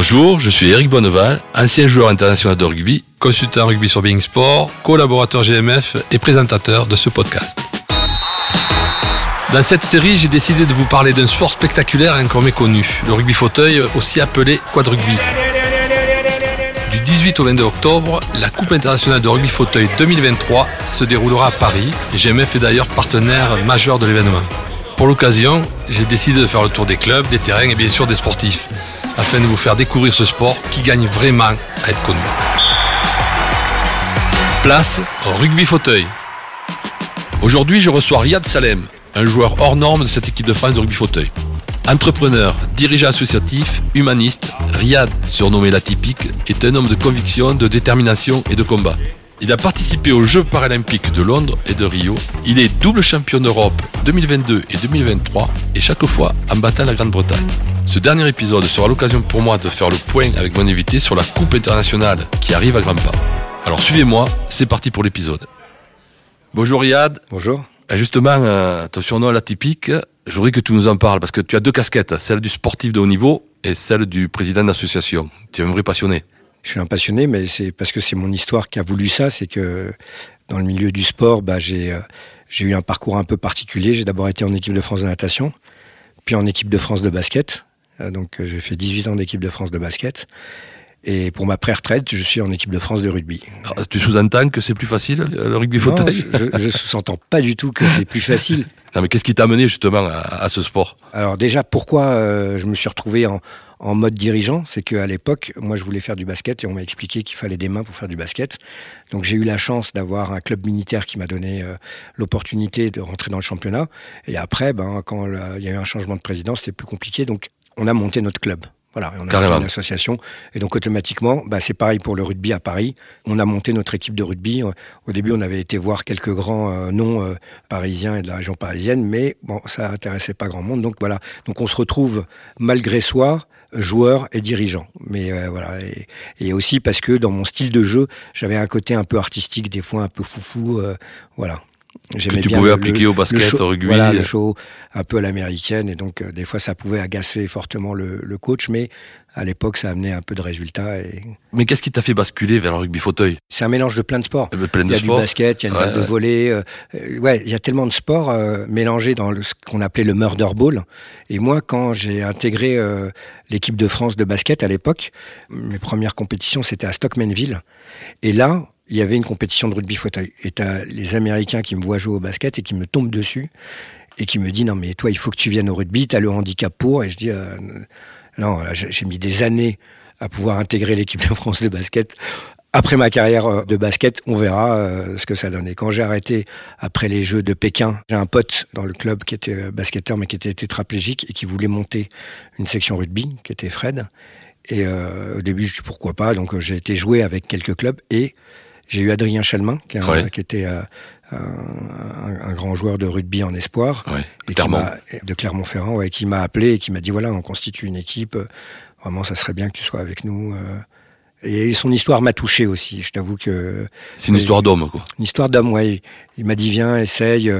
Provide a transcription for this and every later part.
Bonjour, je suis Eric Bonneval, ancien joueur international de rugby, consultant rugby sur Being Sport, collaborateur GMF et présentateur de ce podcast. Dans cette série, j'ai décidé de vous parler d'un sport spectaculaire encore méconnu, le rugby fauteuil, aussi appelé quad rugby. Du 18 au 22 octobre, la Coupe internationale de rugby fauteuil 2023 se déroulera à Paris GMF est d'ailleurs partenaire majeur de l'événement. Pour l'occasion, j'ai décidé de faire le tour des clubs, des terrains et bien sûr des sportifs, afin de vous faire découvrir ce sport qui gagne vraiment à être connu. Place au rugby fauteuil. Aujourd'hui, je reçois Riyad Salem, un joueur hors norme de cette équipe de France de rugby fauteuil. Entrepreneur, dirigeant associatif, humaniste, Riyad, surnommé l'atypique, est un homme de conviction, de détermination et de combat. Il a participé aux Jeux paralympiques de Londres et de Rio. Il est double champion d'Europe 2022 et 2023 et chaque fois en battant la Grande-Bretagne. Ce dernier épisode sera l'occasion pour moi de faire le point avec mon invité sur la Coupe internationale qui arrive à grands pas. Alors suivez-moi, c'est parti pour l'épisode. Bonjour Riyad. Bonjour. Justement, euh, ton surnom l'atypique, je voudrais que tu nous en parles parce que tu as deux casquettes, celle du sportif de haut niveau et celle du président d'association. Tu es un vrai passionné. Je suis un passionné, mais c'est parce que c'est mon histoire qui a voulu ça. C'est que dans le milieu du sport, bah, j'ai euh, j'ai eu un parcours un peu particulier. J'ai d'abord été en équipe de France de natation, puis en équipe de France de basket. Euh, donc j'ai fait 18 ans d'équipe de France de basket. Et pour ma pré-retraite, je suis en équipe de France de rugby. Alors, tu sous-entends que c'est plus facile le rugby fauteuil Je, je sous-entends pas du tout que c'est plus facile. non, mais qu'est-ce qui t'a amené justement à, à, ce sport? Alors déjà, pourquoi euh, je me suis retrouvé en, en mode dirigeant? C'est qu'à l'époque, moi, je voulais faire du basket et on m'a expliqué qu'il fallait des mains pour faire du basket. Donc j'ai eu la chance d'avoir un club militaire qui m'a donné euh, l'opportunité de rentrer dans le championnat. Et après, ben, quand il y a eu un changement de président, c'était plus compliqué. Donc on a monté notre club. Voilà, on a créé une association. Et donc, automatiquement, bah, c'est pareil pour le rugby à Paris. On a monté notre équipe de rugby. Au début, on avait été voir quelques grands euh, noms euh, parisiens et de la région parisienne, mais bon, ça intéressait pas grand monde. Donc, voilà. Donc, on se retrouve, malgré soi, joueur et dirigeant. Mais euh, voilà, et, et, aussi parce que dans mon style de jeu, j'avais un côté un peu artistique, des fois un peu foufou. Euh, voilà que tu pouvais appliquer au basket, au rugby. Voilà, le show un peu à l'américaine. Et donc, euh, des fois, ça pouvait agacer fortement le, le coach. Mais à l'époque, ça amenait un peu de résultats. Et... Mais qu'est-ce qui t'a fait basculer vers le rugby fauteuil? C'est un mélange de plein de sports. Plein de il y a du basket, il y a une balle de volley. Euh, ouais, il y a tellement de sports euh, mélangés dans le, ce qu'on appelait le murder ball. Et moi, quand j'ai intégré euh, l'équipe de France de basket à l'époque, mes premières compétitions, c'était à Stockmanville. Et là, il y avait une compétition de rugby fauteuil. Et t'as les Américains qui me voient jouer au basket et qui me tombent dessus et qui me disent non mais toi il faut que tu viennes au rugby, t'as le handicap pour. Et je dis euh, non, j'ai mis des années à pouvoir intégrer l'équipe de France de basket. Après ma carrière de basket, on verra euh, ce que ça donne. Et quand j'ai arrêté après les Jeux de Pékin, j'ai un pote dans le club qui était basketteur mais qui était tétraplégique et qui voulait monter une section rugby, qui était Fred. Et euh, au début, je dis pourquoi pas? Donc j'ai été jouer avec quelques clubs et j'ai eu Adrien Chalmin, qui, ouais. qui était euh, un, un, grand joueur de rugby en espoir, ouais, et Clermont. Qui de Clermont-Ferrand, ouais, qui m'a appelé et qui m'a dit voilà, on constitue une équipe. Vraiment, ça serait bien que tu sois avec nous. euh. Et son histoire m'a touché aussi. Je t'avoue que c'est une histoire d'homme, quoi. Une histoire d'homme, ouais. Il m'a dit viens, essaye.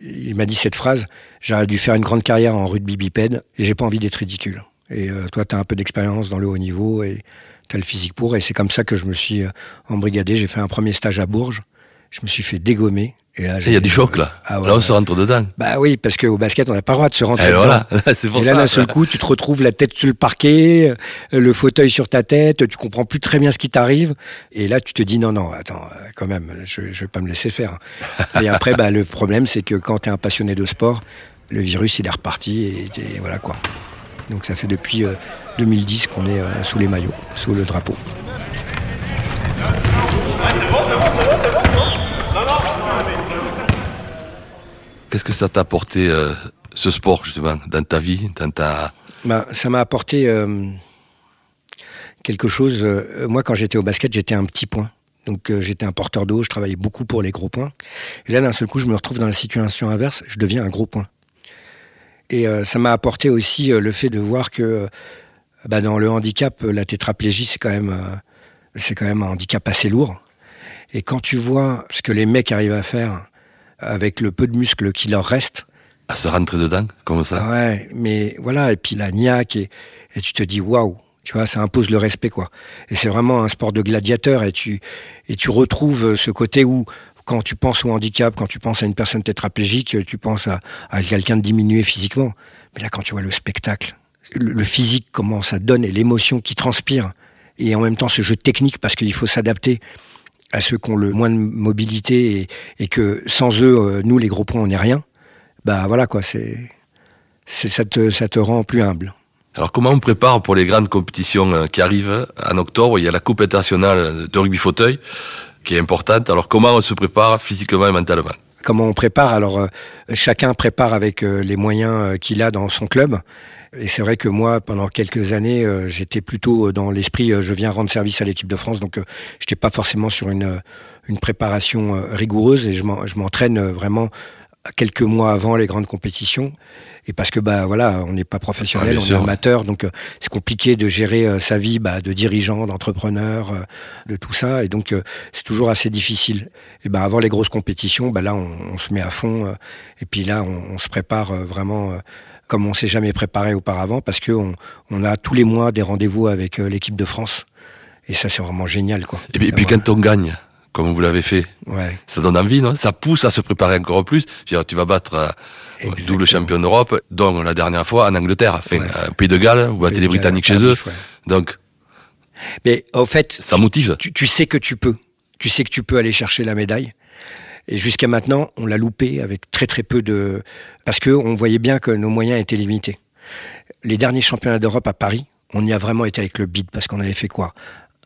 Il m'a dit cette phrase j'aurais dû faire une grande carrière en rugby bipède et j'ai pas envie d'être ridicule. Et euh, toi, tu as un peu d'expérience dans le haut niveau et as le physique pour. Et c'est comme ça que je me suis euh, embrigadé. J'ai fait un premier stage à Bourges. Je me suis fait dégommer. Et là, il y a du choc là. Ah ouais, là, on se rentre dedans. Bah oui, parce qu'au basket, on n'a pas le droit de se rentrer et dedans. Voilà. c'est pour et là, d'un seul coup, tu te retrouves la tête sur le parquet, le fauteuil sur ta tête, tu comprends plus très bien ce qui t'arrive. Et là, tu te dis non, non, attends, quand même, je, je vais pas me laisser faire. et après, bah, le problème, c'est que quand tu es un passionné de sport, le virus, il est reparti et, et voilà quoi. Donc ça fait depuis euh, 2010 qu'on est euh, sous les maillots, sous le drapeau. Qu'est-ce que ça t'a apporté euh, ce sport justement dans ta vie, dans ta bah, ça m'a apporté euh, quelque chose. Euh, moi, quand j'étais au basket, j'étais un petit point. Donc euh, j'étais un porteur d'eau, je travaillais beaucoup pour les gros points. Et là, d'un seul coup, je me retrouve dans la situation inverse, je deviens un gros point. Et euh, ça m'a apporté aussi euh, le fait de voir que bah, dans le handicap, la tétraplégie, c'est quand même euh, c'est quand même un handicap assez lourd. Et quand tu vois ce que les mecs arrivent à faire avec le peu de muscles qui leur reste, à se rentrer dedans comme ça. Ouais, mais voilà, et puis la niaque, et, et tu te dis waouh, Tu vois, ça impose le respect, quoi. Et c'est vraiment un sport de gladiateur et tu, et tu retrouves ce côté où, quand tu penses au handicap, quand tu penses à une personne tétraplégique, tu penses à, à quelqu'un de diminué physiquement. Mais là, quand tu vois le spectacle, le, physique, comment ça donne et l'émotion qui transpire, et en même temps ce jeu technique parce qu'il faut s'adapter à ceux qui ont le moins de mobilité et, et que sans eux, euh, nous les gros points, on n'est rien. Bah voilà quoi, c'est, ça te, ça te rend plus humble. Alors comment on prépare pour les grandes compétitions euh, qui arrivent en octobre? Il y a la Coupe internationale de rugby fauteuil qui est importante. Alors comment on se prépare physiquement et mentalement? Comment on prépare? Alors euh, chacun prépare avec les moyens qu'il a dans son club. Et c'est vrai que moi, pendant quelques années, j'étais plutôt dans l'esprit je viens rendre service à l'équipe de France, donc je n'étais pas forcément sur une, une préparation rigoureuse et je m'entraîne vraiment quelques mois avant les grandes compétitions. Et parce que bah voilà on n'est pas professionnel on est amateur donc euh, c'est compliqué de gérer euh, sa vie bah, de dirigeant d'entrepreneur euh, de tout ça. Et donc c'est toujours assez difficile. Et bah avant les grosses compétitions bah là on, se met à fond et puis là on, se prépare vraiment comme on s'est jamais préparé auparavant parce que on, on a tous les mois des rendez-vous avec l'équipe de France. Et ça c'est vraiment génial quoi. Et puis, et puis quand on gagne comme vous l'avez fait. Ouais. Ça donne envie, non? Ça pousse à se préparer encore plus. Je dire, tu vas battre euh, double champion d'Europe, dont la dernière fois en Angleterre, enfin, euh, Pays de Galles, vous battez les Britanniques chez eux. Donc, mais au fait, ça motive. Tu, tu, sais que tu peux. Tu sais que tu peux aller chercher la médaille. Et jusqu'à maintenant, on l'a loupé avec très très peu de, parce que on voyait bien que nos moyens étaient limités. Les derniers championnats d'Europe à Paris, on y a vraiment été avec le bid parce qu'on avait fait quoi?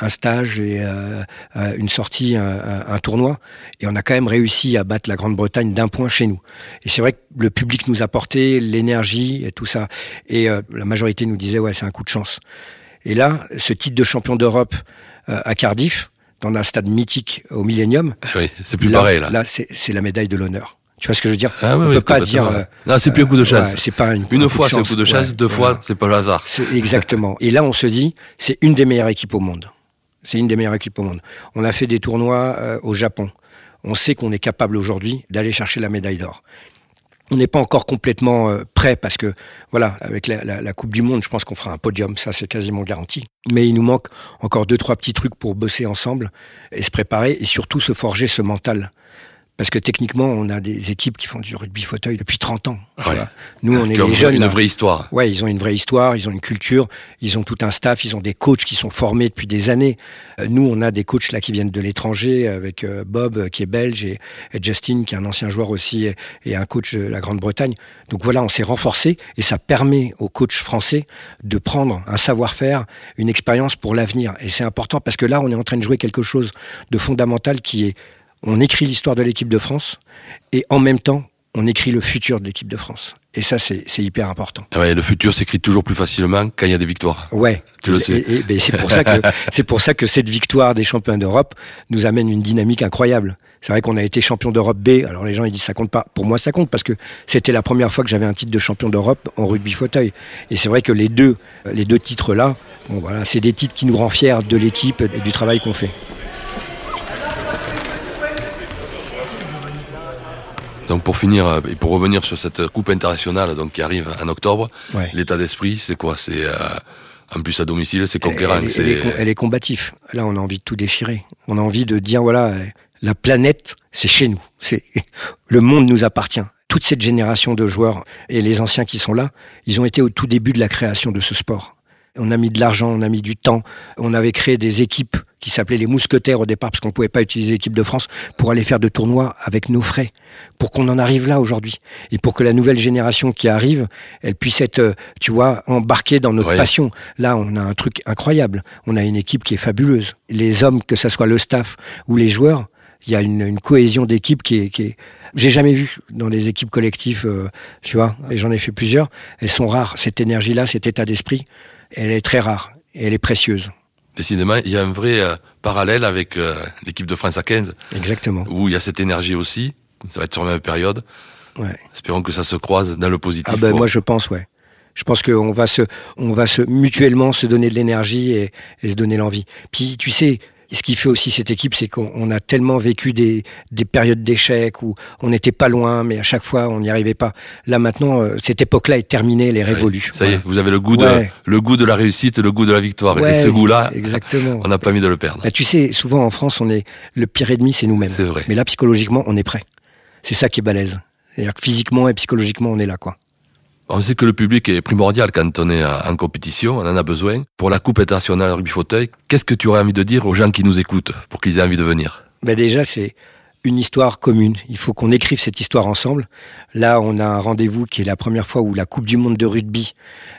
Un stage et euh, euh, une sortie, un, tournoi, et on a quand même réussi à battre la Grande-Bretagne d'un point chez nous. Et c'est vrai que le public nous apportait l'énergie et tout ça, et euh, la majorité nous disait ouais c'est un coup de chance. Et là, ce titre de champion d'Europe à Cardiff, dans un stade mythique au Millennium, ah oui, c'est plus pareil là. Là, c'est la médaille de l'honneur. Tu vois ce que je veux dire? Ah, On peut pas dire. non, c'est plus un coup de chasse. c'est pas une, une fois, c'est un coup de chasse. deux fois, c'est pas le hasard. Exactement. Et là, on se dit, c'est une des meilleures équipes au monde. C'est une des meilleures équipes au monde. On a fait des tournois euh, au Japon. On sait qu'on est capable aujourd'hui d'aller chercher la médaille d'or. On n'est pas encore complètement euh, prêt parce que, voilà, avec la, Coupe du Monde, je pense qu'on fera un podium, ça c'est quasiment garanti. Mais il nous manque encore deux, trois petits trucs pour bosser ensemble et se préparer et surtout se forger ce mental. Parce que techniquement, on a des équipes qui font du rugby fauteuil depuis 30 ans. Nous, on est les jeunes. Ils ont une vraie histoire. Ouais, ils ont une vraie histoire, ils ont une culture, ils ont tout un staff, ils ont des coachs qui sont formés depuis des années. Euh, nous, on a des coachs là qui viennent de l'étranger, avec euh, Bob euh, qui est belge et, Justin qui est un ancien joueur aussi et, un coach de la Grande-Bretagne. Donc voilà, on s'est renforcé et ça permet aux coachs français de prendre un savoir-faire, une expérience pour l'avenir. Et c'est important parce que là, on est en train de jouer quelque chose de fondamental qui est on écrit l'histoire de l'équipe de France et en même temps, on écrit le futur de l'équipe de France. Et ça, c'est hyper important. Ah ouais, le futur s'écrit toujours plus facilement quand il y a des victoires. Ouais. Tu le sais. Et, c'est pour ça que c'est pour ça que cette victoire des champions d'Europe nous amène une dynamique incroyable. C'est vrai qu'on a été champion d'Europe B. Alors les gens ils disent ça compte pas. Pour moi, ça compte parce que c'était la première fois que j'avais un titre de champion d'Europe en rugby fauteuil. Et c'est vrai que les deux, les deux titres là, bon voilà, c'est des titres qui nous rendent fiers de l'équipe et du travail qu'on fait. Donc pour finir euh, et pour revenir sur cette coupe internationale donc qui arrive en octobre, l'état d'esprit c'est quoi? C'est euh, en plus à domicile, c'est conquérant. Elle, elle, est, elle, est, combatif. Là, on a envie de tout déchirer. On a envie de dire voilà, la planète, c'est chez nous. C'est le monde nous appartient. Toute cette génération de joueurs et les anciens qui sont là, ils ont été au tout début de la création de ce sport. On a mis de l'argent, on a mis du temps. On avait créé des équipes qui s'appelaient les mousquetaires au départ, parce qu'on ne pouvait pas utiliser l'équipe de France pour aller faire de tournois avec nos frais, pour qu'on en arrive là aujourd'hui. Et pour que la nouvelle génération qui arrive, elle puisse être, euh, tu vois, embarquée dans notre passion. Là, on a un truc incroyable. On a une équipe qui est fabuleuse. Les hommes, que ce soit le staff ou les joueurs, il y a une, cohésion d'équipe qui est, qui est j'ai jamais vu dans les équipes collectives, euh, tu vois, et j'en ai fait plusieurs. Elles sont rares. Cette énergie-là, cet état d'esprit, elle est très rare et elle est précieuse. Décidément, il y a un vrai euh, parallèle avec euh, l'équipe de France à 15. Exactement. Où il y a cette énergie aussi. Ça va être sur la même période. Ouais. Espérons que ça se croise dans le positif. Ah ben, moi, je pense, ouais. Je pense qu'on va se, on va se mutuellement se donner de l'énergie et, et, se donner l'envie. Puis, tu sais, ce qui fait aussi cette équipe, c'est qu'on a tellement vécu des, des périodes d'échec où on n'était pas loin, mais à chaque fois on n'y arrivait pas. Là maintenant, euh, cette époque-là est terminée, elle est révolue. ça y est, vous avez le goût de le goût de la réussite, le goût de la victoire. et ce goût-là, on n'a pas mis de le perdre. Bah, tu sais, souvent en France, on est le pire ennemi, c'est nous-mêmes. C'est vrai. Mais là, psychologiquement, on est prêt. C'est ça qui est balèze. C'est-à-dire que physiquement et psychologiquement, on est là, quoi. On sait que le public est primordial quand on est en compétition, on en a besoin. Pour la Coupe internationale rugby fauteuil, qu'est-ce que tu aurais envie de dire aux gens qui nous écoutent pour qu'ils aient envie de venir? Ben Déjà, c'est une histoire commune. Il faut qu'on écrive cette histoire ensemble. Là, on a un rendez-vous qui est la première fois où la Coupe du Monde de rugby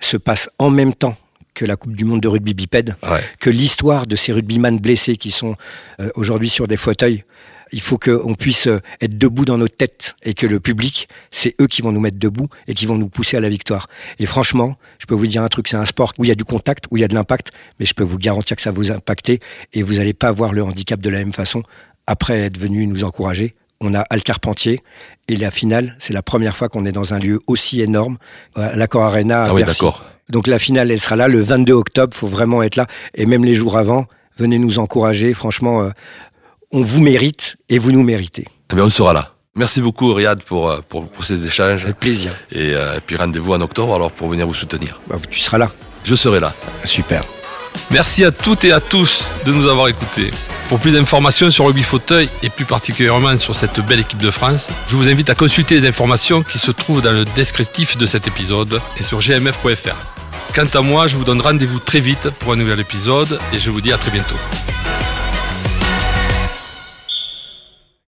se passe en même temps que la Coupe du Monde de rugby bipède, que l'histoire de ces rugbyman blessés qui sont euh, aujourd'hui sur des fauteuils il faut qu'on puisse euh, être debout dans nos têtes et que le public, c'est eux qui vont nous mettre debout et qui vont nous pousser à la victoire. Et franchement, je peux vous dire un truc, c'est un sport où il y a du contact, où il y a de l'impact, mais je peux vous garantir que ça va vous impacter et vous n'allez pas voir le handicap de la même façon après être venu nous encourager. On a Al Carpentier et la finale, c'est la première fois qu'on est dans un lieu aussi énorme, l'Accor Arena à ah oui, d'accord. Donc la finale, elle sera là le 22 octobre, faut vraiment être là. Et même les jours avant, venez nous encourager. Franchement, euh, on vous mérite et vous nous méritez. Eh bien, on sera là. Merci beaucoup Riyad pour, euh, pour, pour ces échanges. Avec plaisir. Et, euh, puis rendez-vous en octobre alors pour venir vous soutenir. Bah, tu seras là. Je serai là. Super. Merci à toutes et à tous de nous avoir écoutés. Pour plus d'informations sur Rugby Fauteuil et plus particulièrement sur cette belle équipe de France, je vous invite à consulter les informations qui se trouvent dans le descriptif de cet épisode et sur gmf.fr. Quant à moi, je vous donne rendez-vous très vite pour un nouvel épisode et je vous dis à très bientôt.